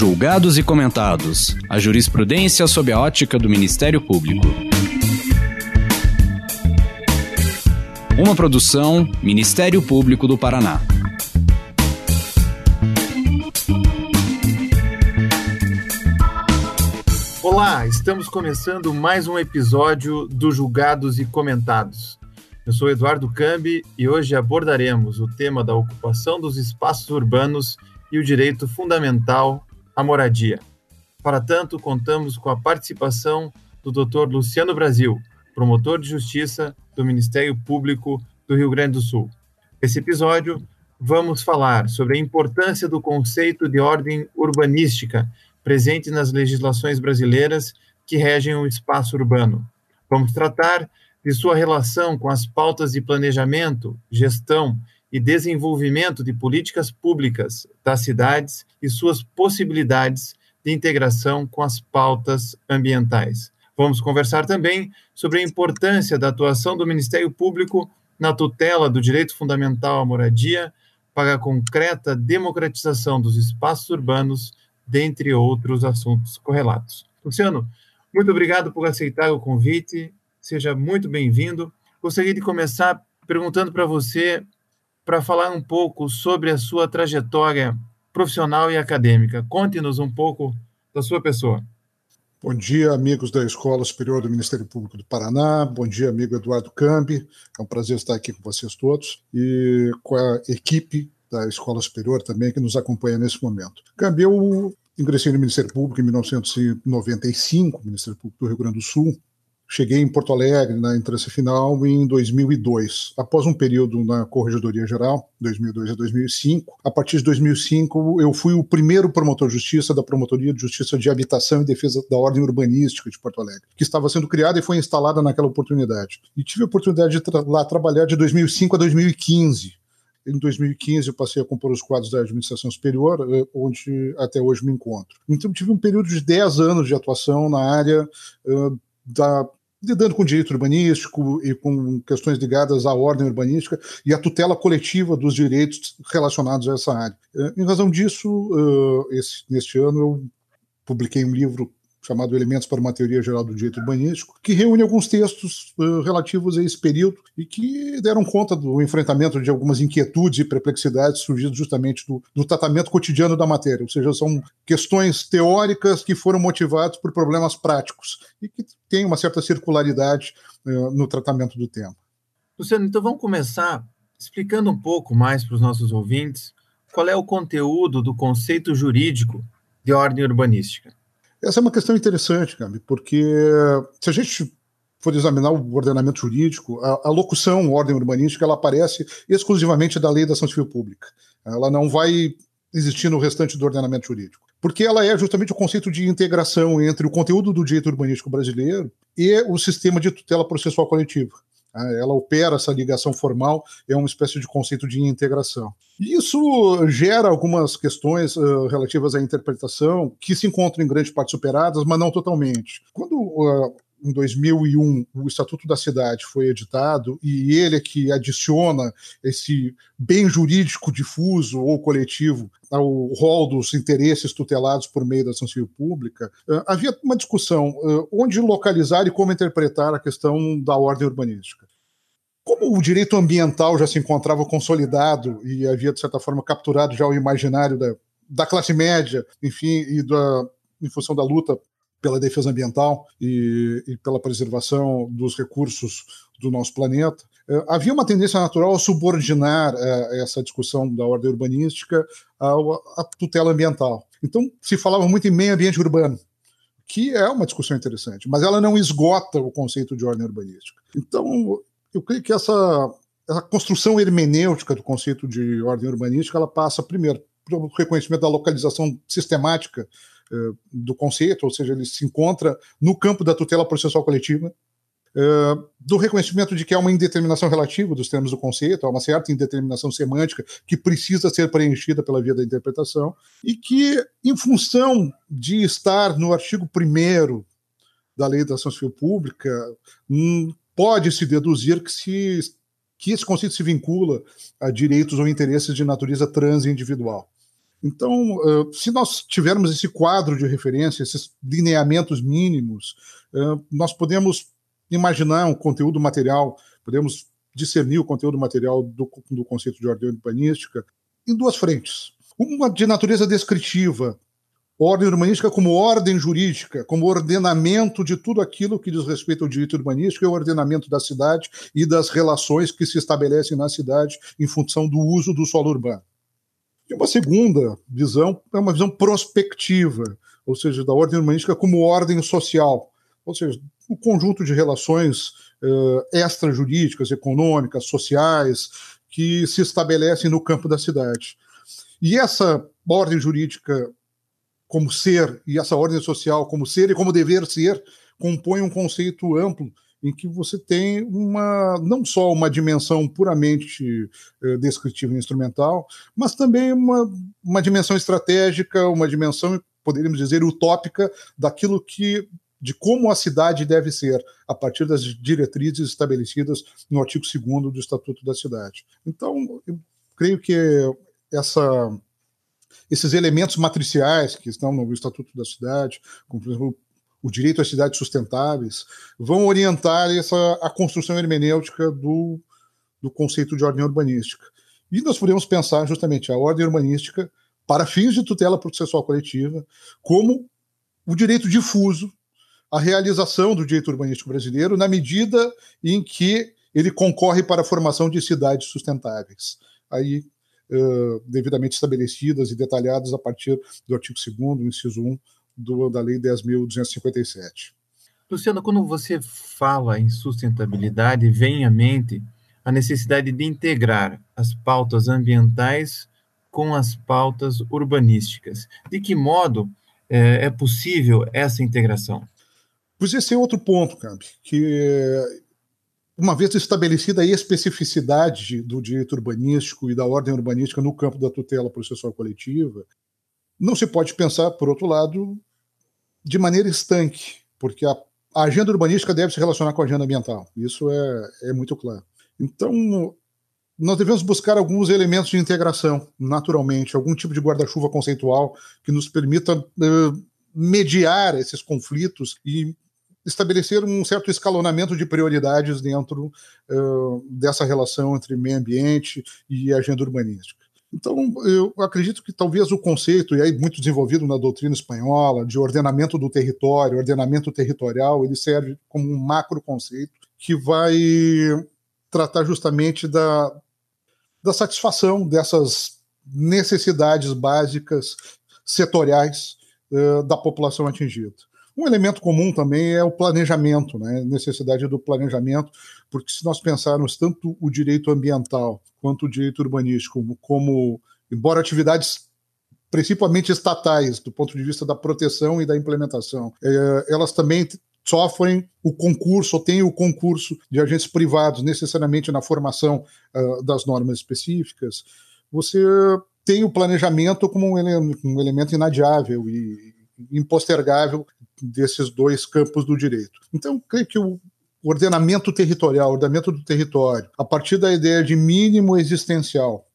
Julgados e comentados. A jurisprudência sob a ótica do Ministério Público. Uma produção Ministério Público do Paraná. Olá, estamos começando mais um episódio do Julgados e Comentados. Eu sou Eduardo Cambi e hoje abordaremos o tema da ocupação dos espaços urbanos e o direito fundamental à moradia. Para tanto, contamos com a participação do Dr. Luciano Brasil, promotor de justiça do Ministério Público do Rio Grande do Sul. Nesse episódio, vamos falar sobre a importância do conceito de ordem urbanística presente nas legislações brasileiras que regem o espaço urbano. Vamos tratar de sua relação com as pautas de planejamento, gestão e desenvolvimento de políticas públicas das cidades e suas possibilidades de integração com as pautas ambientais. Vamos conversar também sobre a importância da atuação do Ministério Público na tutela do direito fundamental à moradia para a concreta democratização dos espaços urbanos, dentre outros assuntos correlatos. Luciano, muito obrigado por aceitar o convite. Seja muito bem-vindo. Gostaria de começar perguntando para você para falar um pouco sobre a sua trajetória profissional e acadêmica. Conte-nos um pouco da sua pessoa. Bom dia, amigos da Escola Superior do Ministério Público do Paraná. Bom dia, amigo Eduardo Cambi. É um prazer estar aqui com vocês todos e com a equipe da Escola Superior também que nos acompanha nesse momento. Cambi, eu ingressei no Ministério Público em 1995, Ministério Público do Rio Grande do Sul, Cheguei em Porto Alegre na entrância final em 2002. Após um período na Corregedoria Geral, 2002 a 2005, a partir de 2005 eu fui o primeiro promotor de justiça da Promotoria de Justiça de Habitação e Defesa da Ordem Urbanística de Porto Alegre, que estava sendo criada e foi instalada naquela oportunidade. E tive a oportunidade de tra lá trabalhar de 2005 a 2015. Em 2015 eu passei a compor os quadros da administração superior, eh, onde até hoje me encontro. Então tive um período de 10 anos de atuação na área uh, da lidando com direito urbanístico e com questões ligadas à ordem urbanística e à tutela coletiva dos direitos relacionados a essa área. Eh, em razão disso, eh, esse, neste ano eu publiquei um livro chamado Elementos para uma Teoria Geral do Direito Urbanístico, que reúne alguns textos uh, relativos a esse período e que deram conta do enfrentamento de algumas inquietudes e perplexidades surgidas justamente do, do tratamento cotidiano da matéria, ou seja, são questões teóricas que foram motivadas por problemas práticos e que têm uma certa circularidade uh, no tratamento do tema. Luciano, então vamos começar explicando um pouco mais para os nossos ouvintes qual é o conteúdo do conceito jurídico de ordem urbanística. Essa é uma questão interessante, Gabi, porque se a gente for examinar o ordenamento jurídico, a, a, locução ordem urbanística ela aparece exclusivamente da lei da ação civil pública. Ela não vai existir no restante do ordenamento jurídico. Porque ela é justamente o conceito de integração entre o conteúdo do direito urbanístico brasileiro e o sistema de tutela processual coletiva. Né? Ela opera essa ligação formal, é uma espécie de conceito de integração. Isso gera algumas questões uh, relativas à interpretação que se encontram em grande parte superadas, mas não totalmente. Quando uh, em 2001 o Estatuto da Cidade foi editado e ele é que adiciona esse bem jurídico difuso ou coletivo ao rol dos interesses tutelados por meio da ação civil pública, havia uma discussão onde localizar e como interpretar a questão da ordem urbanística. Como o direito ambiental já se encontrava consolidado e havia, de certa forma, capturado já o imaginário da, da classe média, enfim, e da, em função da luta pela defesa ambiental e, e pela preservação dos recursos do nosso planeta. Eh, havia uma tendência natural a subordinar eh, essa discussão da ordem urbanística à, tutela ambiental. Então, se falava muito em meio ambiente urbano, que é uma discussão interessante, mas ela não esgota o conceito de ordem urbanística. Então, eu creio que essa, essa construção hermenêutica do conceito de ordem urbanística ela passa, primeiro, pelo reconhecimento da localização sistemática do conceito, ou seja, ele se encontra no campo da tutela processual coletiva, eh, do reconhecimento de que há uma indeterminação relativa dos termos do conceito, há uma certa indeterminação semântica que precisa ser preenchida pela via da interpretação, e que, em função de estar no artigo 1 da Lei da Ação Civil Pública, hum, pode-se deduzir que, se, que esse conceito se vincula a direitos ou interesses de natureza transindividual. Então, se nós tivermos esse quadro de referência, esses lineamentos mínimos, nós podemos imaginar um conteúdo material, podemos discernir o conteúdo material do, do conceito de ordem urbanística em duas frentes. Uma de natureza descritiva, ordem urbanística como ordem jurídica, como ordenamento de tudo aquilo que diz respeito ao direito urbanístico e ao ordenamento da cidade e das relações que se estabelecem na cidade em função do uso do solo urbano. E uma segunda visão é uma visão prospectiva, ou seja, da ordem urbanística como ordem social, ou seja, o um conjunto de relações uh, extrajurídicas, econômicas, sociais, que se estabelecem no campo da cidade. E essa ordem jurídica como ser e essa ordem social como ser e como dever ser compõe um conceito amplo em que você tem uma não só uma dimensão puramente eh, descritiva e instrumental, mas também uma, uma dimensão estratégica, uma dimensão, poderíamos dizer, utópica daquilo que de como a cidade deve ser, a partir das diretrizes estabelecidas no artigo 2 do Estatuto da Cidade. Então, eu creio que essa esses elementos matriciais que estão no Estatuto da Cidade, como por exemplo o direito às cidades sustentáveis, vão orientar essa, a construção hermenêutica do, do conceito de ordem urbanística. E nós podemos pensar justamente a ordem urbanística para fins de tutela processual coletiva como o direito difuso, a realização do direito urbanístico brasileiro na medida em que ele concorre para a formação de cidades sustentáveis. Aí uh, devidamente estabelecidas e detalhadas a partir do artigo 2 inciso 1 do, da Lei 10.257. Luciano, quando você fala em sustentabilidade, vem à mente a necessidade de integrar as pautas ambientais com as pautas urbanísticas. De que modo é, é possível essa integração? Pois esse é outro ponto, Camp, que uma vez estabelecida a especificidade do direito urbanístico e da ordem urbanística no campo da tutela processual coletiva, não se pode pensar, por outro lado, de maneira estanque, porque a, a agenda urbanística deve se relacionar com a agenda ambiental. Isso é, é muito claro. Então, nós devemos buscar alguns elementos de integração, naturalmente, algum tipo de guarda-chuva conceitual que nos permita uh, mediar esses conflitos e estabelecer um certo escalonamento de prioridades dentro uh, dessa relação entre meio ambiente e agenda urbanística. Então, eu acredito que talvez o conceito, e aí muito desenvolvido na doutrina espanhola, de ordenamento do território, ordenamento territorial, ele serve como um macro conceito que vai tratar justamente da, da satisfação dessas necessidades básicas setoriais uh, da população atingida. Um elemento comum também é o planejamento, né? necessidade do planejamento, porque se nós pensarmos tanto o direito ambiental quanto o direito urbanístico como, embora atividades principalmente estatais, do ponto de vista da proteção e da implementação, é, elas também sofrem o concurso, ou têm o concurso de agentes privados, necessariamente na formação uh, das normas específicas, você tem o planejamento como um elemento inadiável e impostergável desses dois campos do direito. Então, creio que o ordenamento territorial, ordenamento do território, a partir da ideia de mínimo existencial,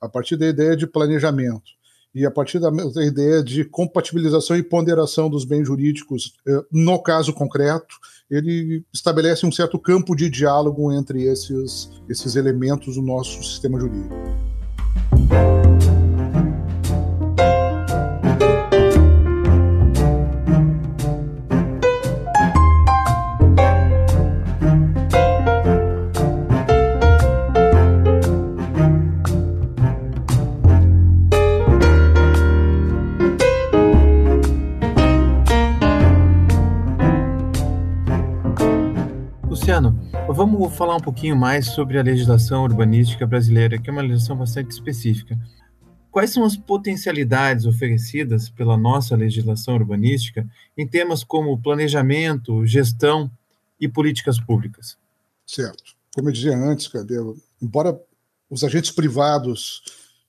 a partir da ideia de planejamento e a partir da, ideia de compatibilização e ponderação dos bens jurídicos, eh, no caso concreto, ele estabelece um certo campo de diálogo entre esses, esses elementos do nosso sistema jurídico. Vamos falar um pouquinho mais sobre a legislação urbanística brasileira, que é uma legislação bastante específica. Quais são as potencialidades oferecidas pela nossa legislação urbanística em temas como planejamento, gestão e políticas públicas? Certo. Como eu dizia antes, Cabelo, embora os agentes privados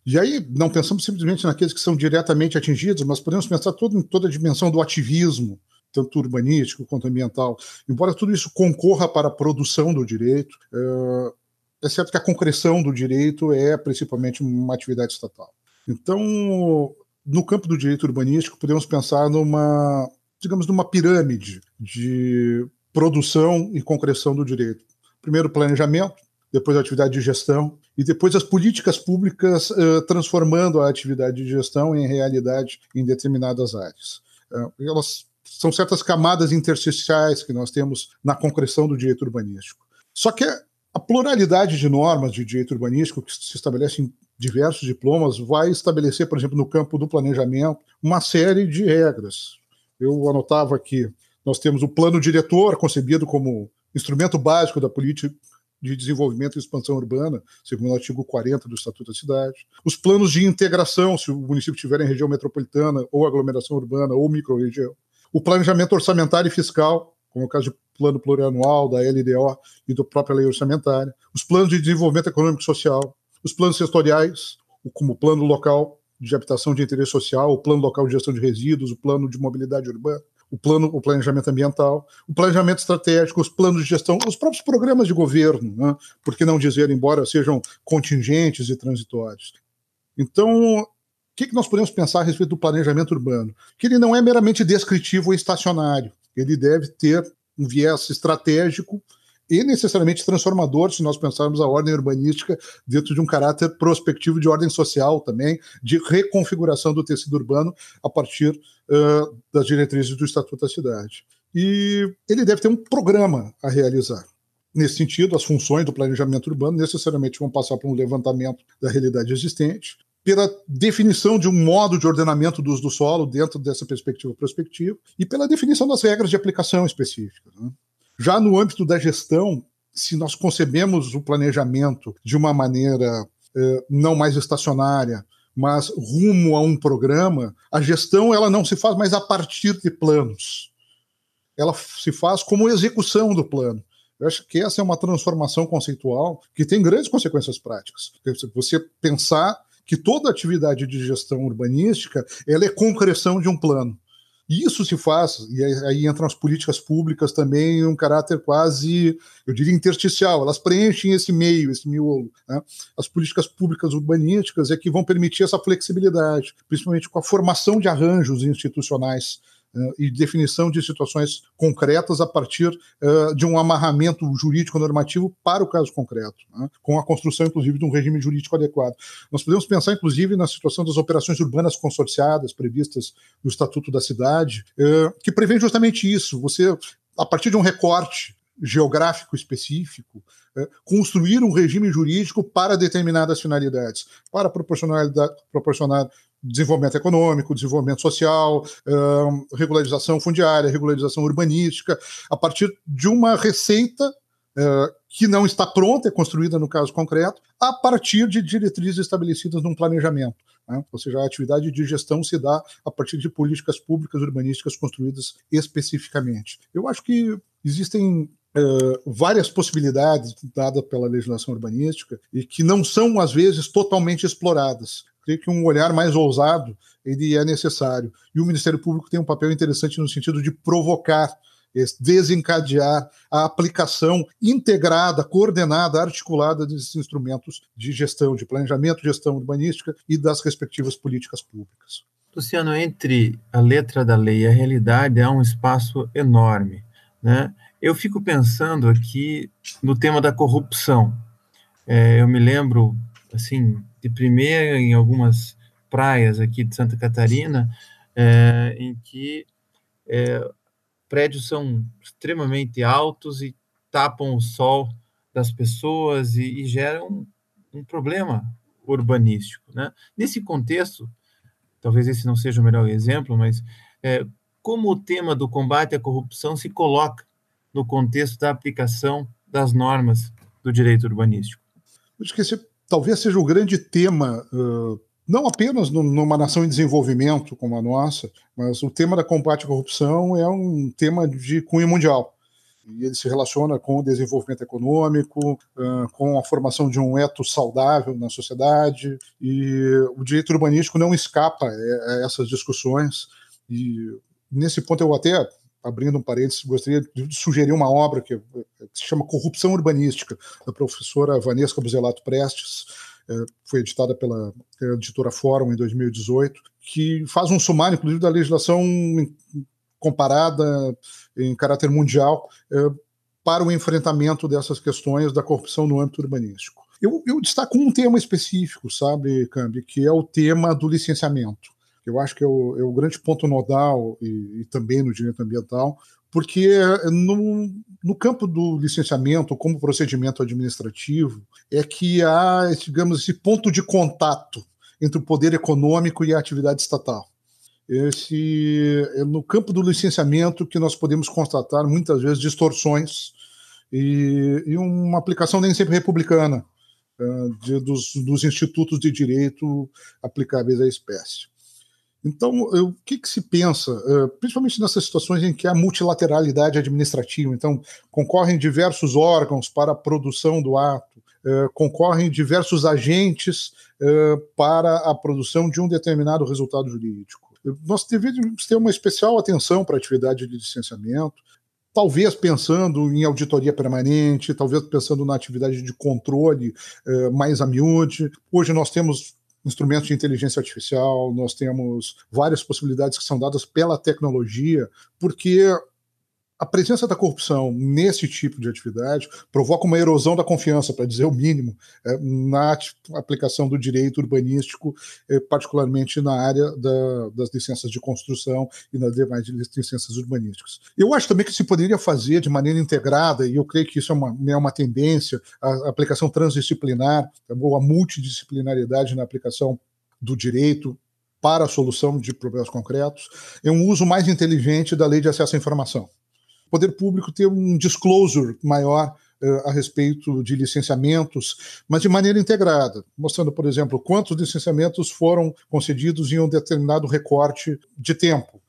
e aí não pensamos simplesmente naqueles que são diretamente atingidos, mas podemos pensar todo, em toda a dimensão do ativismo, tanto urbanístico quanto ambiental. Embora tudo isso concorra para a produção do direito, é, é certo que a concreção do direito é principalmente uma atividade estatal. Então, no campo do direito urbanístico, podemos pensar numa, digamos, numa pirâmide de produção e concreção do direito. Primeiro, planejamento, depois a atividade de gestão e depois as políticas públicas uh, transformando a atividade de gestão em realidade em determinadas áreas. Uh, elas são certas camadas intersticiais que nós temos na concreção do direito urbanístico. Só que a pluralidade de normas de direito urbanístico que se estabelece em diversos diplomas vai estabelecer, por exemplo, no campo do planejamento, uma série de regras. Eu anotava aqui, nós temos o plano diretor, concebido como instrumento básico da política de desenvolvimento e expansão urbana, segundo o artigo 40 do Estatuto da Cidade. Os planos de integração, se o município tiver em região metropolitana, ou aglomeração urbana, ou microrregião. O planejamento orçamentário e fiscal, como é o caso do plano plurianual, da LDO e da própria lei orçamentária. Os planos de desenvolvimento econômico e social. Os planos setoriais, como o plano local de habitação de interesse social, o plano local de gestão de resíduos, o plano de mobilidade urbana o plano, o planejamento ambiental, o planejamento estratégico, os planos de gestão, os próprios programas de governo, né? por que não dizer, embora sejam contingentes e transitórios. Então, que, que nós podemos pensar a respeito do planejamento urbano? Que ele não é meramente descritivo ou estacionário, ele deve ter um viés estratégico e necessariamente transformador, se nós pensarmos a ordem urbanística dentro de um caráter prospectivo de ordem social também, de reconfiguração do tecido urbano a partir uh, das diretrizes do Estatuto da Cidade. E ele deve ter um programa a realizar. Nesse sentido, as funções do planejamento urbano necessariamente vão passar por um levantamento da realidade existente, pela definição de um modo de ordenamento do uso do solo dentro dessa perspectiva prospectiva e pela definição das regras de aplicação específicas. Né? Já no âmbito da gestão, se nós concebemos o planejamento de uma maneira eh, não mais estacionária, mas rumo a um programa, a gestão ela não se faz mais a partir de planos. Ela se faz como execução do plano. Eu acho que essa é uma transformação conceitual que tem grandes consequências práticas. Você pensar que toda atividade de gestão urbanística ela é concreção de um plano. Isso se faz, e aí entram as políticas públicas também um caráter quase, eu diria, intersticial. Elas preenchem esse meio, esse miolo. Né? As políticas públicas urbanísticas é que vão permitir essa flexibilidade, principalmente com a formação de arranjos institucionais e definição de situações concretas a partir uh, de um amarramento jurídico normativo para o caso concreto, né? com a construção, inclusive, de um regime jurídico adequado. Nós podemos pensar, inclusive, na situação das operações urbanas consorciadas previstas no Estatuto da Cidade, uh, que prevê justamente isso. Você, a partir de um recorte geográfico específico, construir um regime jurídico para determinadas finalidades, para proporcionar desenvolvimento econômico, desenvolvimento social, regularização fundiária, regularização urbanística, a partir de uma receita uh, que não está pronta, é construída no caso concreto, a partir de diretrizes estabelecidas num planejamento. Né? Ou seja, a atividade de gestão se dá a partir de políticas públicas urbanísticas construídas especificamente. Eu acho que existem Uh, várias possibilidades dadas pela legislação urbanística e que não são, às vezes, totalmente exploradas creio que um olhar mais ousado ele é necessário. E o Ministério Público tem um papel interessante no sentido de provocar, desencadear a aplicação integrada, coordenada, articulada desses instrumentos de gestão, de planejamento, gestão urbanística e das respectivas políticas públicas. Luciano, entre a letra da lei e a realidade há um espaço enorme. Né? Eu fico pensando aqui no tema da corrupção. É, eu me lembro, assim, de primeira em algumas praias aqui de Santa Catarina, é, em que é, prédios são extremamente altos e tapam o sol das pessoas e, e geram um, um problema urbanístico. Né? Nesse contexto, talvez esse não seja o melhor exemplo, mas é, como o tema do combate à corrupção se coloca no contexto da aplicação das normas do direito urbanístico? Acho que esse talvez seja o grande tema, não apenas numa nação em desenvolvimento como a nossa, mas o tema da combate à corrupção é um tema de cunho mundial. E ele se relaciona com o desenvolvimento econômico, com a formação de um eto saudável na sociedade, e o direito urbanístico não escapa a essas discussões. E nesse ponto eu até abrindo um parênteses, gostaria de sugerir uma obra que, que se chama Corrupção Urbanística, da professora Vanessa Buzelato Prestes, é, foi editada pela editora Fórum em 2018, que faz um sumário, inclusive, da legislação comparada em caráter mundial é, para o enfrentamento dessas questões da corrupção no âmbito urbanístico. Eu, eu destaco um tema específico, sabe, Cambi, que é o tema do licenciamento. Eu acho que é o, é o grande ponto nodal e, e também no direito ambiental, porque no, no, campo do licenciamento, como procedimento administrativo, é que há, digamos, esse ponto de contato entre o poder econômico e a atividade estatal. Esse, é no campo do licenciamento que nós podemos constatar muitas vezes distorções e, e uma aplicação nem sempre republicana uh, de, dos, dos institutos de direito aplicáveis à espécie. Então, o que, que, se pensa, principalmente nessas situações em que há multilateralidade administrativa, então concorrem diversos órgãos para a produção do ato, concorrem diversos agentes para a produção de um determinado resultado jurídico. Nós devemos ter uma especial atenção para a atividade de licenciamento, talvez pensando em auditoria permanente, talvez pensando na atividade de controle mais a miúde. Hoje nós temos instrumentos de inteligência artificial, nós temos várias possibilidades que são dadas pela tecnologia, porque a presença da corrupção nesse tipo de atividade provoca uma erosão da confiança, para dizer o mínimo, é, na aplicação do direito urbanístico, é, particularmente na área da, das licenças de construção e nas demais licenças urbanísticas. Eu acho também que se poderia fazer de maneira integrada, e eu creio que isso é uma, é uma tendência, a aplicação transdisciplinar, ou a multidisciplinariedade na aplicação do direito para a solução de problemas concretos, é um uso mais inteligente da lei de acesso à informação poder público ter um disclosure maior uh, a respeito de licenciamentos, mas de maneira integrada, mostrando, por exemplo, quantos licenciamentos foram concedidos em um determinado recorte de tempo.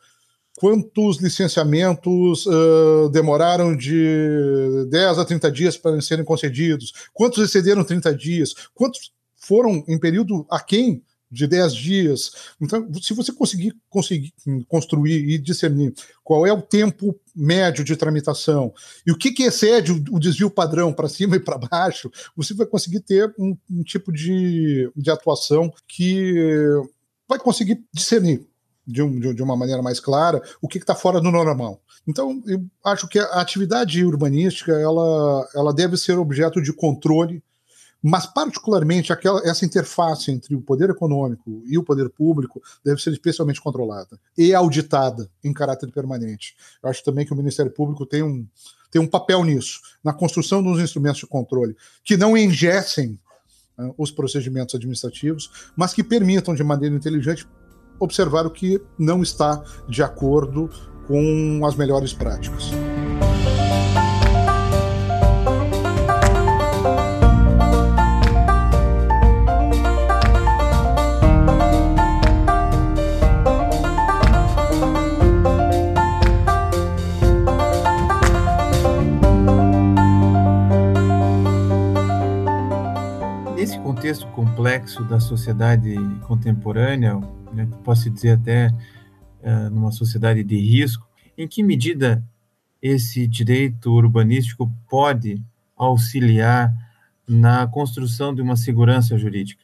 Quantos licenciamentos uh, demoraram de 10 a 30 dias para serem concedidos? Quantos excederam 30 dias? Quantos foram em período aquém de 10 dias. Então, se você conseguir, conseguir construir e discernir qual é o tempo médio de tramitação e o que, que excede o, o desvio padrão para cima e para baixo, você vai conseguir ter um, um tipo de, de atuação que vai conseguir discernir de, um, de, uma maneira mais clara o que está fora do normal. Então, eu acho que a atividade urbanística ela, ela deve ser objeto de controle mas particularmente aquela, essa interface entre o poder econômico e o poder público deve ser especialmente controlada e auditada em caráter permanente. Eu acho também que o Ministério Público tem um, tem um papel nisso, na construção dos instrumentos de controle, que não engessem uh, os procedimentos administrativos, mas que permitam, de maneira inteligente, observar o que não está de acordo com as melhores práticas. Contexto complexo da sociedade contemporânea, né, posso dizer até uh, numa sociedade de risco, em que medida esse direito urbanístico pode auxiliar na construção de uma segurança jurídica?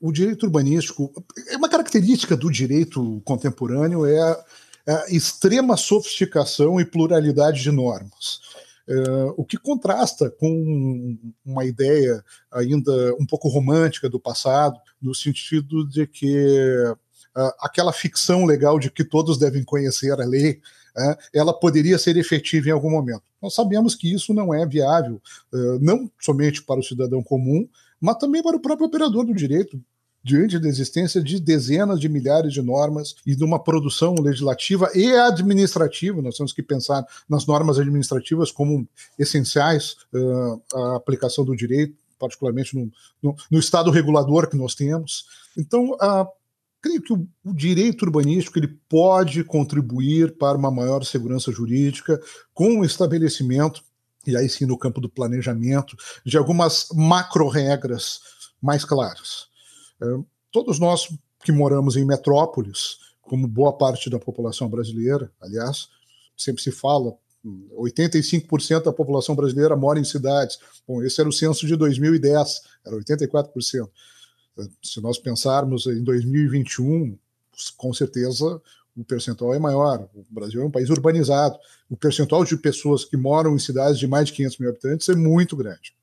O direito urbanístico, é uma característica do direito contemporâneo é a, a extrema sofisticação e pluralidade de normas. Uh, o que contrasta com uma ideia ainda um pouco romântica do passado, no sentido de que uh, aquela ficção legal de que todos devem conhecer a lei, uh, ela poderia ser efetiva em algum momento. Nós sabemos que isso não é viável, não somente para o cidadão comum, mas também para o próprio operador do direito, diante da existência de dezenas de milhares de normas e de uma produção legislativa e administrativa, nós temos que pensar nas normas administrativas como essenciais uh, à aplicação do direito, particularmente no, no, no, Estado regulador que nós temos. Então, uh, creio que o, o, direito urbanístico ele pode contribuir para uma maior segurança jurídica com o estabelecimento, e aí sim no campo do planejamento, de algumas macro-regras mais claras. Todos nós que moramos em metrópoles, como boa parte da população brasileira, aliás, sempre se fala, 85% da população brasileira mora em cidades. Bom, esse era o censo de 2010, era 84%. Se nós pensarmos em 2021, com certeza o percentual é maior. O Brasil é um país urbanizado. O percentual de pessoas que moram em cidades de mais de 500 mil habitantes é muito grande.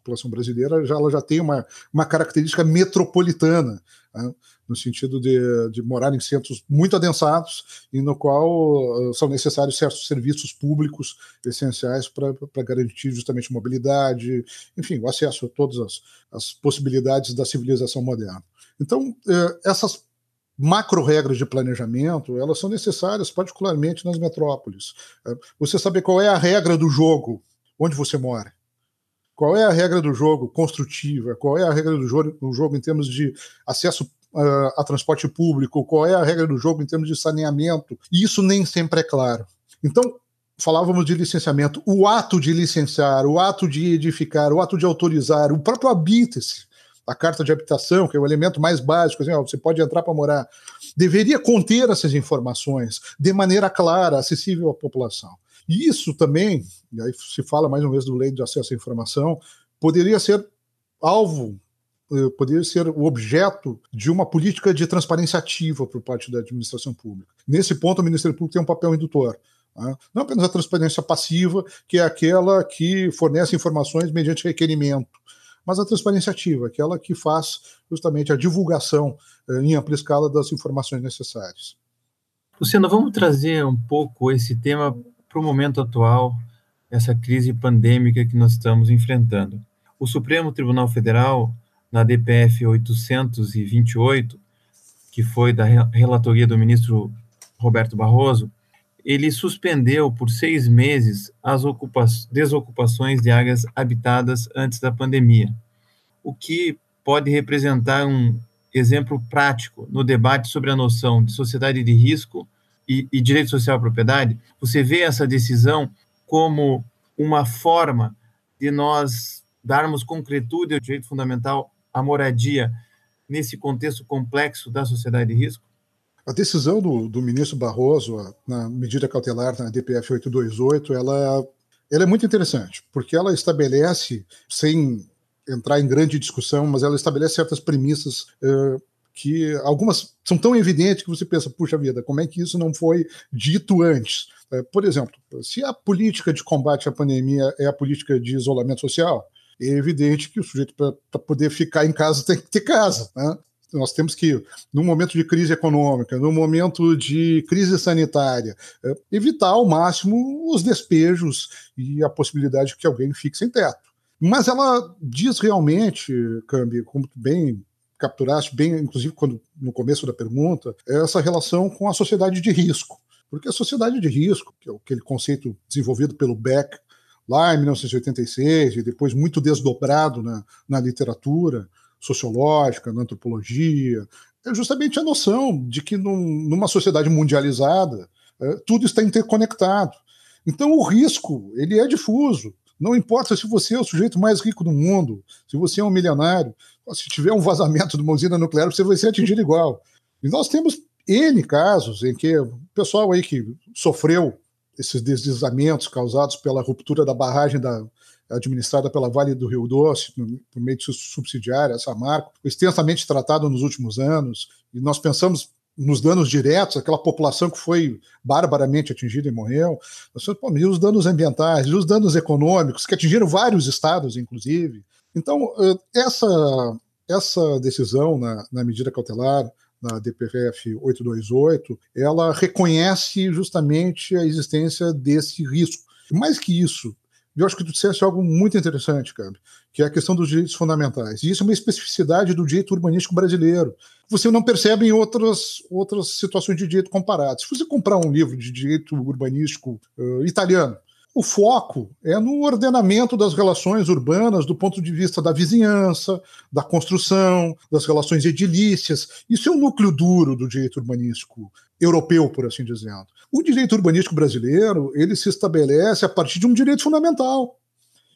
População brasileira já, ela já tem uma, uma característica metropolitana, né? no sentido de, de morar em centros muito adensados e no qual uh, são necessários certos serviços públicos essenciais para garantir justamente mobilidade, enfim, o acesso a todas as, as possibilidades da civilização moderna. Então, uh, essas macro regras de planejamento, elas são necessárias particularmente nas metrópoles. É, você saber qual é a regra do jogo onde você mora. Qual é a regra do jogo construtiva? Qual é a regra do jogo, do jogo em termos de acesso uh, a transporte público? Qual é a regra do jogo em termos de saneamento? Isso nem sempre é claro. Então, falávamos de licenciamento. O ato de licenciar, o ato de edificar, o ato de autorizar, o próprio habite-se a carta de habitação, que é o elemento mais básico, assim, ó, você pode entrar para morar, deveria conter essas informações de maneira clara, acessível à população. Isso também, e aí se fala mais uma vez do lei de acesso à informação, poderia ser alvo, eh, poderia ser o objeto de uma política de transparência ativa por parte da administração pública. Nesse ponto, o Ministério Público tem um papel indutor. Tá? Não apenas a transparência passiva, que é aquela que fornece informações mediante requerimento, mas a transparência ativa, aquela que faz justamente a divulgação eh, em ampla escala das informações necessárias. Luciano, vamos trazer um pouco esse tema para o momento atual, essa crise pandêmica que nós estamos enfrentando. O Supremo Tribunal Federal, na DPF 828, que foi da relatoria do ministro Roberto Barroso, ele suspendeu por seis meses as desocupações de áreas habitadas antes da pandemia, o que pode representar um exemplo prático no debate sobre a noção de sociedade de risco e, e direito social à propriedade. Você vê essa decisão como uma forma de nós darmos concretude ao direito fundamental à moradia nesse contexto complexo da sociedade de risco? A decisão do, do ministro Barroso, na medida cautelar na DPF 828, ela, ela é muito interessante, porque ela estabelece, sem entrar em grande discussão, mas ela estabelece certas premissas uh, que algumas são tão evidentes que você pensa, puxa vida, como é que isso não foi dito antes? Uh, por exemplo, se a política de combate à pandemia é a política de isolamento social, é evidente que o sujeito, para poder ficar em casa, tem que ter casa. Né? nós temos que, num momento de crise econômica, num momento de crise sanitária, é, evitar ao máximo os despejos e a possibilidade de que alguém fique sem teto. Mas ela diz realmente, Cambi, como bem capturaste, bem, inclusive quando no começo da pergunta, essa relação com a sociedade de risco. Porque a sociedade de risco, que é aquele conceito desenvolvido pelo Beck lá em 1986 e depois muito desdobrado na, na literatura, sociológica, na antropologia, é justamente a noção de que num, numa sociedade mundializada é, tudo está interconectado. Então o risco ele é difuso. Não importa se você é o sujeito mais rico do mundo, se você é um milionário, se tiver um vazamento de uma usina nuclear, você vai ser atingido igual. E nós temos N casos em que o pessoal aí que sofreu esses deslizamentos causados pela ruptura da barragem da, administrada pela Vale do Rio Doce, por meio de subsidiária, essa marca, extensamente tratado nos últimos anos, e nós pensamos nos danos diretos, aquela população que foi barbaramente atingida e morreu, nós pensamos, e os danos ambientais, e os danos econômicos, que atingiram vários estados, inclusive. Então, essa, essa decisão na, na medida cautelar, na DPF 828, ela reconhece justamente a existência desse risco. Mais que isso, eu acho que tu disseste algo muito interessante, cara, que é a questão dos direitos fundamentais. E isso é uma especificidade do direito urbanístico brasileiro. Você não percebe em outras, outras situações de direito comparadas. Se você comprar um livro de direito urbanístico uh, italiano, o foco é no ordenamento das relações urbanas do ponto de vista da vizinhança, da construção, das relações edilícias. Isso é o núcleo duro do direito urbanístico europeu, por assim dizer. O direito urbanístico brasileiro ele se estabelece a partir de um direito fundamental.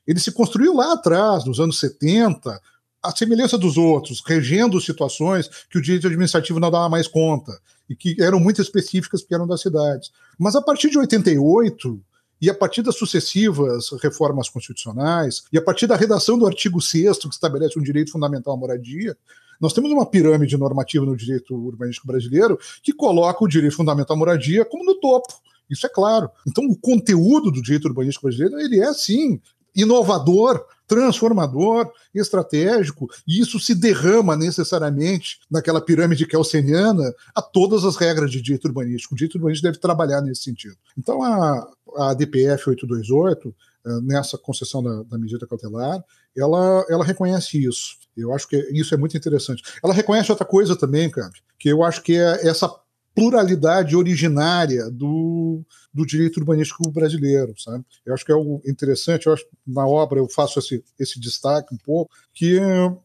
Ele se construiu lá atrás, nos anos 70, a semelhança dos outros, regendo situações que o direito administrativo não dava mais conta e que eram muito específicas porque eram das cidades. Mas a partir de 88, e a partir das sucessivas reformas constitucionais, e a partir da redação do artigo 6 que estabelece um direito fundamental à moradia, Nós temos uma pirâmide normativa no direito urbanístico brasileiro que coloca o direito fundamental à moradia como no topo. Isso é claro. Então, o conteúdo do direito urbanístico brasileiro, ele é, sim, inovador, transformador, estratégico, e isso se derrama necessariamente naquela pirâmide kelseniana a todas as regras de direito urbanístico. O direito urbanístico deve trabalhar nesse sentido. Então, a, a DPF 828, eh, nessa concessão da, da, medida cautelar, ela, ela reconhece isso. Eu acho que isso é muito interessante. Ela reconhece outra coisa também, Camp, que eu acho que é essa pluralidade originária do, do direito urbanístico brasileiro, sabe? Eu acho que é algo interessante, eu acho na obra eu faço esse, esse destaque um pouco, que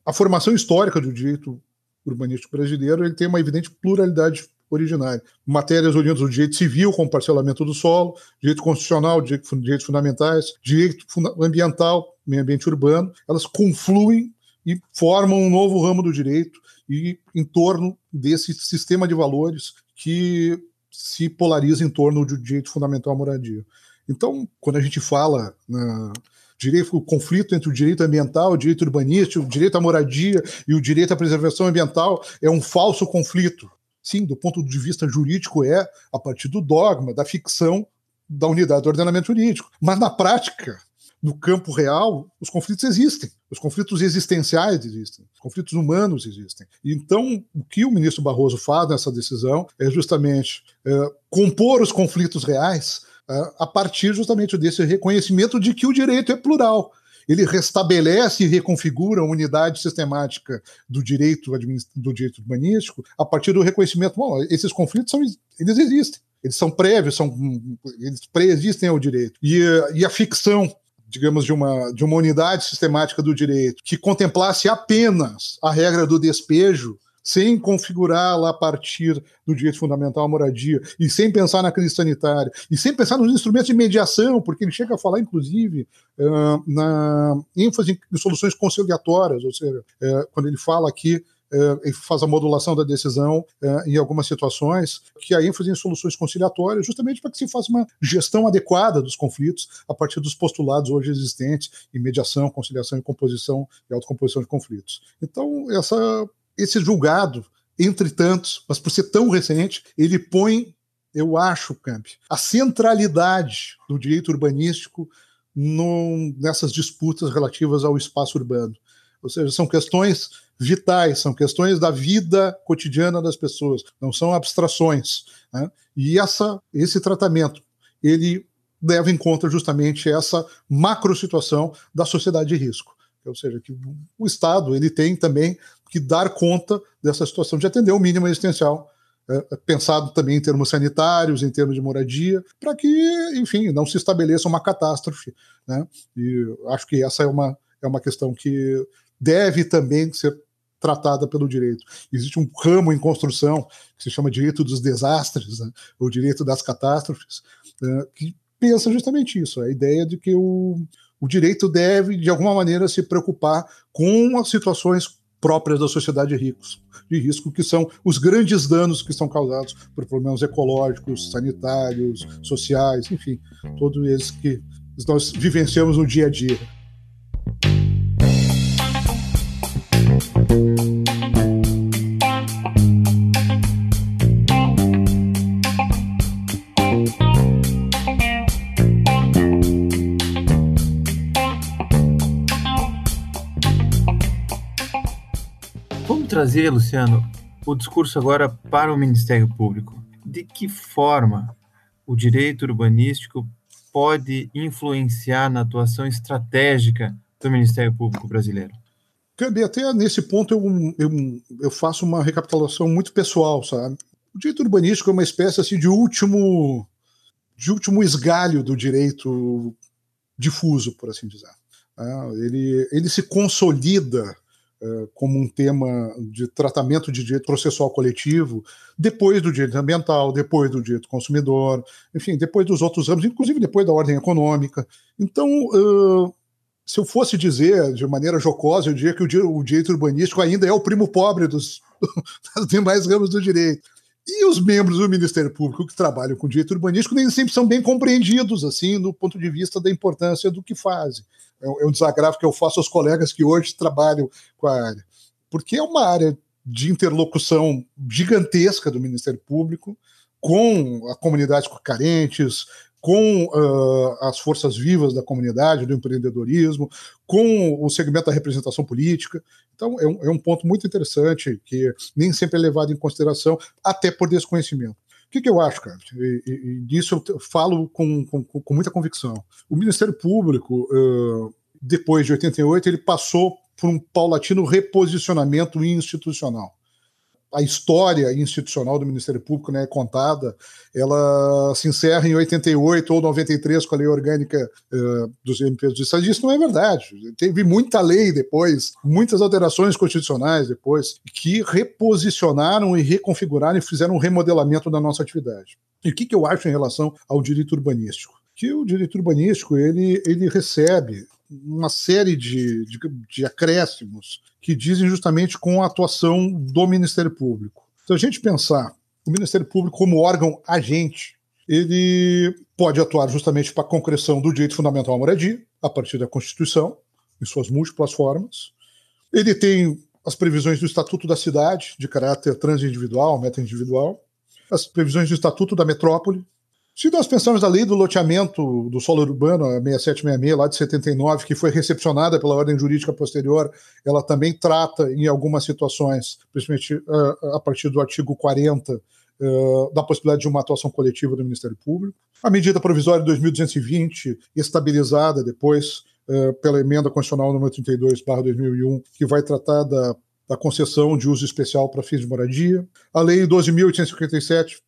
a formação histórica do direito urbanístico brasileiro ele tem uma evidente pluralidade originária. Matérias oriundas do direito civil, como parcelamento do solo, direito constitucional, direito, direitos fundamentais, direito ambiental, meio ambiente urbano, elas confluem e formam um novo ramo do direito e em torno desse sistema de valores que se polariza em torno do direito fundamental à moradia. Então, quando a gente fala na direito, o conflito entre o direito ambiental, o direito urbanístico, o direito à moradia e o direito à preservação ambiental é um falso conflito. Sim, do ponto de vista jurídico é a partir do dogma, da ficção da unidade do ordenamento jurídico. Mas na prática, no campo real, os conflitos existem. Os conflitos existenciais existem, os conflitos humanos existem. Então, o que o ministro Barroso faz nessa decisão é justamente é, compor os conflitos reais é, a partir justamente desse reconhecimento de que o direito é plural. Ele restabelece e reconfigura a unidade sistemática do direito do direito urbanístico a partir do reconhecimento. Bom, esses conflitos são, eles existem. Eles são prévios, são, eles preexistem ao direito. E, e a ficção digamos, de uma, de uma unidade sistemática do direito que contemplasse apenas a regra do despejo, sem configurá-la a partir do direito fundamental à moradia, e sem pensar na crise sanitária, e sem pensar nos instrumentos de mediação, porque ele chega a falar, inclusive, uh, na ênfase em soluções conciliatórias, ou seja, uh, quando ele fala aqui e faz a modulação da decisão em algumas situações, que a ênfase em soluções conciliatórias, justamente para que se faça uma gestão adequada dos conflitos a partir dos postulados hoje existentes em mediação, conciliação e composição e autocomposição de conflitos. Então, essa, esse julgado, entre tantos, mas por ser tão recente, ele põe, eu acho, Camp, a centralidade do direito urbanístico no, nessas disputas relativas ao espaço urbano. Ou seja, são questões vitais, são questões da vida cotidiana das pessoas, não são abstrações. Né? E essa, esse tratamento, ele leva em conta justamente essa macro situação da sociedade de risco. Ou seja, que o Estado ele tem também que dar conta dessa situação de atender o mínimo existencial, é, pensado também em termos sanitários, em termos de moradia, para que, enfim, não se estabeleça uma catástrofe. Né? E acho que essa é uma, é uma questão que deve também ser tratada pelo direito. Existe um ramo em construção que se chama direito dos desastres, né, ou direito das catástrofes, né, que pensa justamente isso, a ideia de que o, o direito deve, de alguma maneira, se preocupar com as situações próprias da sociedade de ricos, de risco, que são os grandes danos que são causados por problemas ecológicos, sanitários, sociais, enfim, todos eles que nós vivenciamos no dia a dia. Trazer, Luciano, o discurso agora para o Ministério Público. De que forma o direito urbanístico pode influenciar na atuação estratégica do Ministério Público brasileiro? Cambi, até nesse ponto eu, eu, eu, faço uma recapitulação muito pessoal, sabe? O direito urbanístico é uma espécie assim, de último de último esgalho do direito difuso, por assim dizer. Ah, ele, ele se consolida como um tema de tratamento de direito processual coletivo, depois do direito ambiental, depois do direito consumidor, enfim, depois dos outros ramos, inclusive depois da ordem econômica. Então, uh, se eu fosse dizer de maneira jocosa, eu diria que o direito urbanístico ainda é o primo pobre dos, dos demais ramos do direito. E os membros do Ministério Público que trabalham com direito urbanístico nem sempre são bem compreendidos, assim, do ponto de vista da importância do que fazem. É um, é desagravo que eu faço aos colegas que hoje trabalham com a área. porque é uma área de interlocução gigantesca do Ministério Público com a comunidade carentes, com uh, as forças vivas da comunidade, do empreendedorismo, com o segmento da representação política. Então, é um, é um ponto muito interessante que nem sempre é levado em consideração, até por desconhecimento. O que, que eu acho, cara? E, e, disso eu falo com, com, com, muita convicção. O Ministério Público, uh, depois de 88, ele passou por um paulatino reposicionamento institucional a história institucional do Ministério Público né, é contada, ela se encerra em 88 ou 93 com a lei orgânica uh, dos MPs do Estado. Isso não é verdade. Teve muita lei depois, muitas alterações constitucionais depois, que reposicionaram e reconfiguraram e fizeram um remodelamento da nossa atividade. E o que, que eu acho em relação ao direito urbanístico? Que o direito urbanístico ele, ele recebe uma série de, de, de acréscimos que dizem justamente com a atuação do Ministério Público. Se a gente pensar o Ministério Público como órgão agente, ele pode atuar justamente para a concreção do direito fundamental à moradia, a partir da Constituição, em suas múltiplas formas. Ele tem as previsões do Estatuto da Cidade, de caráter transindividual, meta-individual, as previsões do Estatuto da Metrópole, se nós pensamos na lei do loteamento do solo urbano, a 6766, lá de 79, que foi recepcionada pela ordem jurídica posterior, ela também trata, em algumas situações, principalmente uh, a partir do artigo 40, uh, ah, da possibilidade de uma atuação coletiva do Ministério Público. A medida provisória de 2220, estabilizada depois uh, pela emenda constitucional número 32, 2001, que vai tratar da, da concessão de uso especial para fins de moradia. A lei 12.857,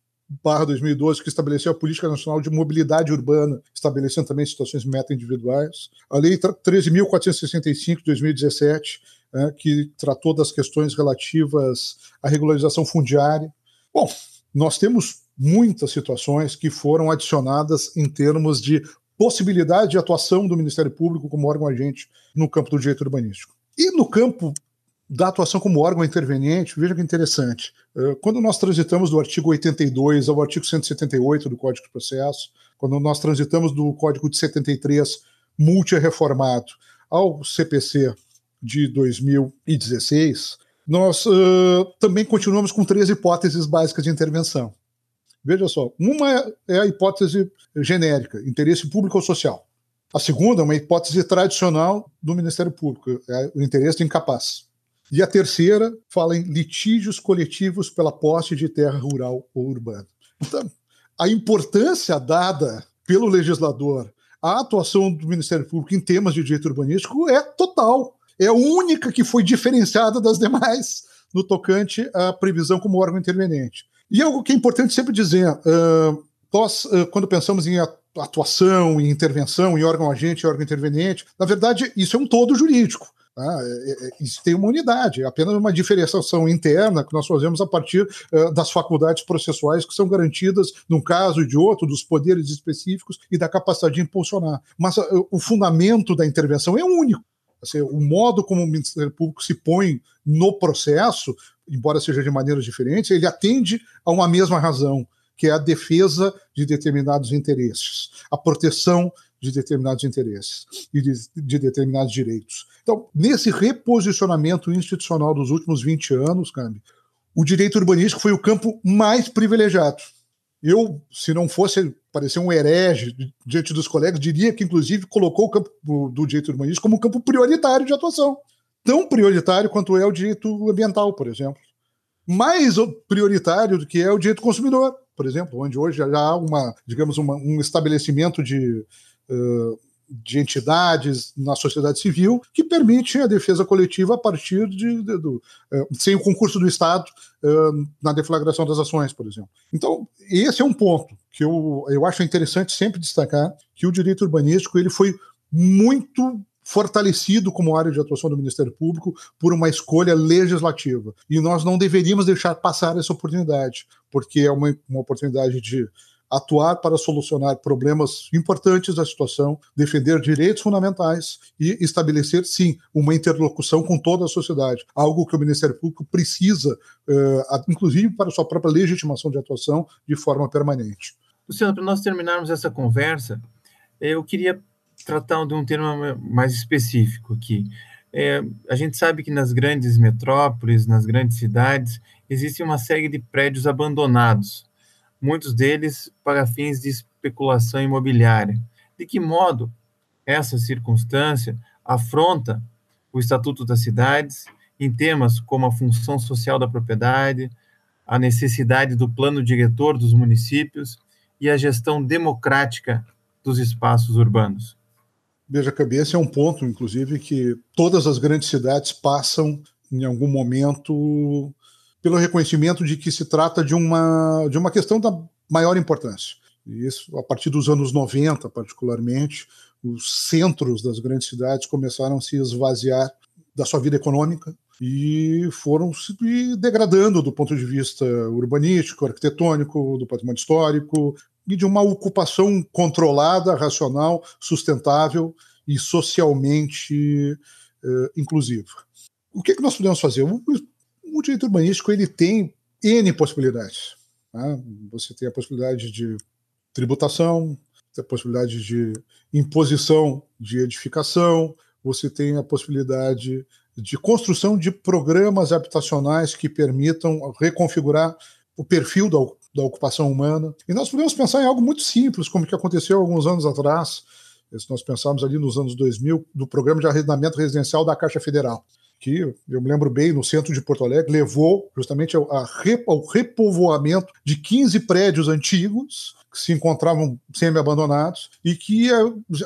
barra 2012, que estabeleceu a Política Nacional de Mobilidade Urbana, estabelecendo também situações meta-individuais. A Lei 13.465, de 2017, é, que tratou das questões relativas à regularização fundiária. Bom, nós temos muitas situações que foram adicionadas em termos de possibilidade de atuação do Ministério Público como órgão agente no campo do direito urbanístico. E no campo da atuação como órgão interveniente, veja que interessante. Eh, quando nós transitamos do artigo 82 ao artigo 178 do Código de Processo, quando nós transitamos do Código de 73 multi-reformado ao CPC de 2016, nós uh, também continuamos com três hipóteses básicas de intervenção. Veja só, uma é a hipótese genérica, interesse público ou social. A segunda é uma hipótese tradicional do Ministério Público, é o interesse incapaz. E a terceira fala em litígios coletivos pela posse de terra rural ou urbana. Então, a importância dada pelo legislador à atuação do Ministério Público em temas de direito urbanístico é total. É a única que foi diferenciada das demais no tocante à previsão como órgão interveniente. E algo que é importante sempre dizer: uh, nós, uh, quando pensamos em atuação, em intervenção, em órgão agente órgão interveniente, na verdade, isso é um todo jurídico. Ah, isso tem uma unidade, é apenas uma diferenciação interna que nós fazemos a partir uh, das faculdades processuais que são garantidas, num caso e de outro, dos poderes específicos e da capacidade de impulsionar. Mas uh, o fundamento da intervenção é único. Assim, o modo como o Ministério Público se põe no processo, embora seja de maneiras diferentes, ele atende a uma mesma razão, que é a defesa de determinados interesses, a proteção de determinados interesses e de, de, determinados direitos. Então, nesse reposicionamento institucional dos últimos 20 anos, Cambi, o direito urbanístico foi o campo mais privilegiado. Eu, se não fosse parecer um herege diante dos colegas, diria que, inclusive, colocou o campo do direito urbanístico como um campo prioritário de atuação. Tão prioritário quanto é o direito ambiental, por exemplo. Mais prioritário do que é o direito consumidor, por exemplo, onde hoje já há uma, digamos, uma, um estabelecimento de de entidades na sociedade civil que permitem a defesa coletiva a partir de, de, de sem o concurso do Estado na deflagração das ações, por exemplo. Então, esse é um ponto que eu, eu acho interessante sempre destacar que o direito urbanístico ele foi muito fortalecido como área de atuação do Ministério Público por uma escolha legislativa. E nós não deveríamos deixar passar essa oportunidade, porque é uma, uma oportunidade de atuar para solucionar problemas importantes da situação, defender direitos fundamentais e estabelecer, sim, uma interlocução com toda a sociedade, algo que o Ministério Público precisa, uh, inclusive para sua própria legitimação de atuação, de forma permanente. Luciano, para nós terminarmos essa conversa, eu queria tratar de um tema mais específico aqui. É, a gente sabe que nas grandes metrópoles, nas grandes cidades, existe uma série de prédios abandonados, muitos deles para fins de especulação imobiliária. De que modo essa circunstância afronta o Estatuto das Cidades em temas como a função social da propriedade, a necessidade do plano diretor dos municípios e a gestão democrática dos espaços urbanos? Veja, cabeça é um ponto, inclusive, que todas as grandes cidades passam em algum momento pelo reconhecimento de que se trata de uma, de uma questão da maior importância. E isso, a partir dos anos 90, particularmente, os centros das grandes cidades começaram a se esvaziar da sua vida econômica e foram se degradando do ponto de vista urbanístico, arquitetônico, do patrimônio histórico, e de uma ocupação controlada, racional, sustentável e socialmente uh, inclusiva. O que, é que nós podemos fazer? O, direito urbanístico ele tem N possibilidades. Né? Você tem a possibilidade de tributação, a possibilidade de imposição de edificação, você tem a possibilidade de construção de programas habitacionais que permitam reconfigurar o perfil da, da ocupação humana. E nós podemos pensar em algo muito simples, como que aconteceu alguns anos atrás, se nós pensarmos ali nos anos 2000, do programa de arrendamento residencial da Caixa Federal, que eu me lembro bem, no centro de Porto Alegre, levou justamente ao, ao repovoamento de 15 prédios antigos que se encontravam semi-abandonados e que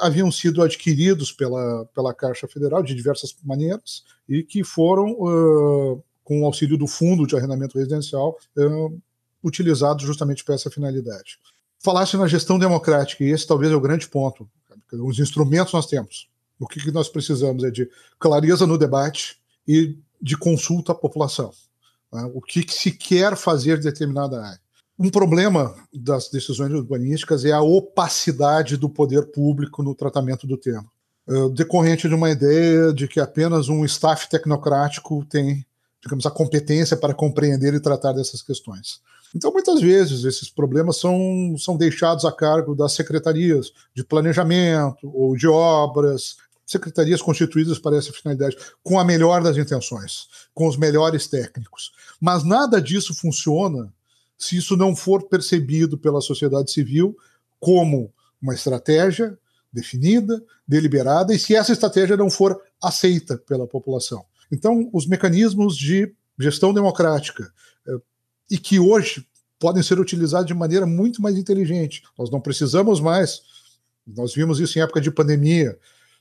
haviam sido adquiridos pela, pela Caixa Federal de diversas maneiras e que foram, uh, com o auxílio do Fundo de Arrendamento Residencial, uh, utilizados justamente para essa finalidade. Falasse na gestão democrática, e esse talvez é o grande ponto. Os instrumentos nós temos. O que, que nós precisamos é de clareza no debate e de consulta à população. Né? O que, que se quer fazer determinada área. Um problema das decisões urbanísticas é a opacidade do poder público no tratamento do tema, uh, decorrente de uma ideia de que apenas um staff tecnocrático tem, digamos, a competência para compreender e tratar dessas questões. Então, muitas vezes, esses problemas são, são deixados a cargo das secretarias de planejamento ou de obras, secretarias constituídas para essa finalidade, com a melhor das intenções, com os melhores técnicos. Mas nada disso funciona se isso não for percebido pela sociedade civil como uma estratégia definida, deliberada, e se essa estratégia não for aceita pela população. Então, os mecanismos de gestão democrática, eh, e que hoje podem ser utilizados de maneira muito mais inteligente. Nós não precisamos mais, nós vimos isso em época de pandemia,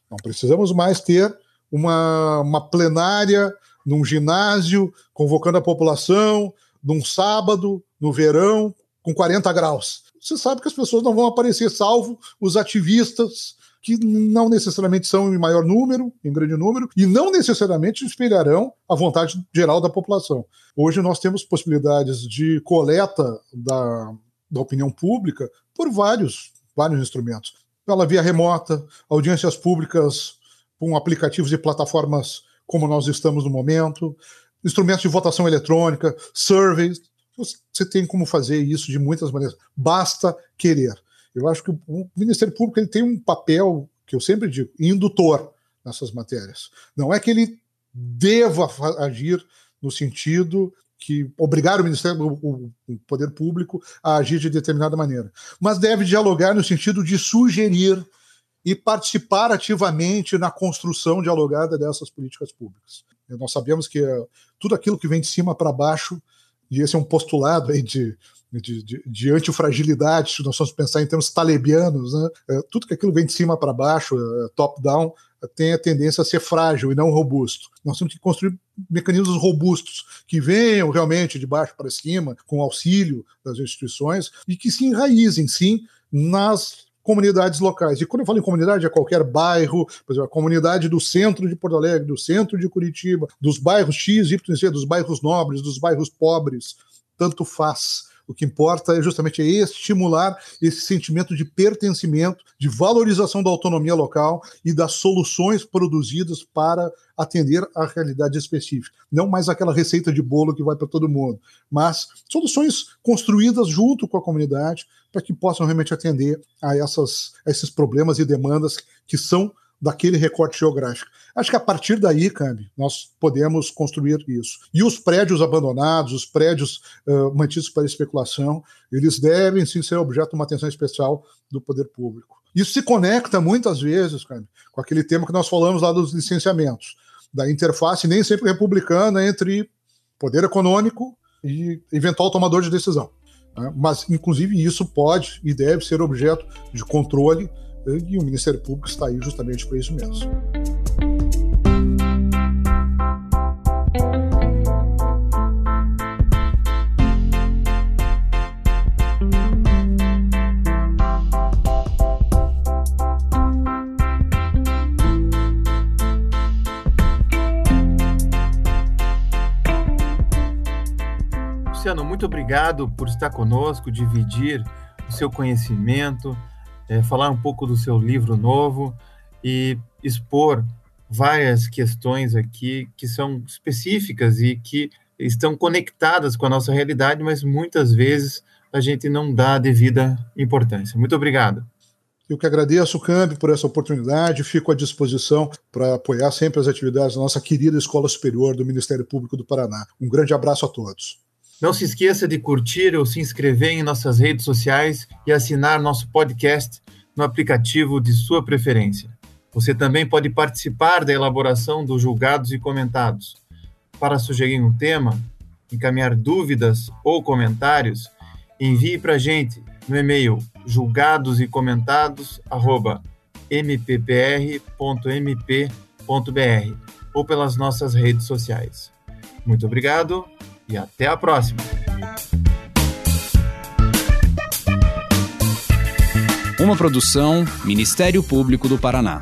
não precisamos mais ter uma, uma plenária num ginásio, convocando a população, num sábado, no verão, com 40 graus. Você sabe que as pessoas não vão aparecer, salvo os ativistas, que não necessariamente são em maior número, em grande número, e não necessariamente espelharão a vontade geral da população. Hoje nós temos possibilidades de coleta da, da opinião pública por vários, vários instrumentos. Pela via remota, audiências públicas com aplicativos e plataformas como nós estamos no momento, instrumentos de votação eletrônica, surveys, você tem como fazer isso de muitas maneiras. Basta querer. Eu acho que o Ministério Público ele tem um papel, que eu sempre digo, indutor nessas matérias. Não é que ele deva agir no sentido que obrigar o Ministério, o, o Poder Público a agir de determinada maneira, mas deve dialogar no sentido de sugerir e participar ativamente na construção dialogada dessas políticas públicas. Nós sabemos que tudo aquilo que vem de cima para baixo e esse é um postulado aí de, de, de, de antifragilidade, se nós formos pensar em termos talebianos, né? É, tudo que aquilo vem de cima para baixo, é, top-down, tem a tendência a ser frágil e não robusto. Nós temos que construir mecanismos robustos que venham realmente de baixo para cima, com auxílio das instituições e que se enraizem, sim, nas comunidades locais. E quando eu falo em comunidade, é qualquer bairro, por exemplo, a comunidade do centro de Porto Alegre, do centro de Curitiba, dos bairros X, Y, Z, dos bairros nobres, dos bairros pobres, tanto faz. O que importa é justamente estimular esse sentimento de pertencimento, de valorização da autonomia local e das soluções produzidas para atender à realidade específica. Não mais aquela receita de bolo que vai para todo mundo, mas soluções construídas junto com a comunidade para que possam realmente atender a, essas, a esses problemas e demandas que são daquele recorte geográfico. Acho que a partir daí, Cambi, nós podemos construir isso. E os prédios abandonados, os prédios uh, mantidos para especulação, eles devem sim ser objeto de uma atenção especial do poder público. Isso se conecta muitas vezes, Cambi, com aquele tema que nós falamos lá dos licenciamentos, da interface nem sempre republicana entre poder econômico e eventual tomador de decisão. Né? Mas, inclusive, isso pode e deve ser objeto de controle e o Ministério Público está aí justamente para isso mesmo. Luciano, muito obrigado por estar conosco, dividir o seu conhecimento, é, falar um pouco do seu livro novo e expor várias questões aqui que são específicas e que estão conectadas com a nossa realidade, mas muitas vezes a gente não dá a devida importância. Muito obrigado. Eu que agradeço, Camp, por essa oportunidade. Fico à disposição para apoiar sempre as atividades da nossa querida Escola Superior do Ministério Público do Paraná. Um grande abraço a todos. Não se esqueça de curtir ou se inscrever em nossas redes sociais e assinar nosso podcast no aplicativo de sua preferência. Você também pode participar da elaboração dos julgados e comentados. Para sugerir um tema, encaminhar dúvidas ou comentários, envie para a gente no e-mail julgados e ou pelas nossas redes sociais. Muito obrigado e até a próxima! Uma produção Ministério Público do Paraná.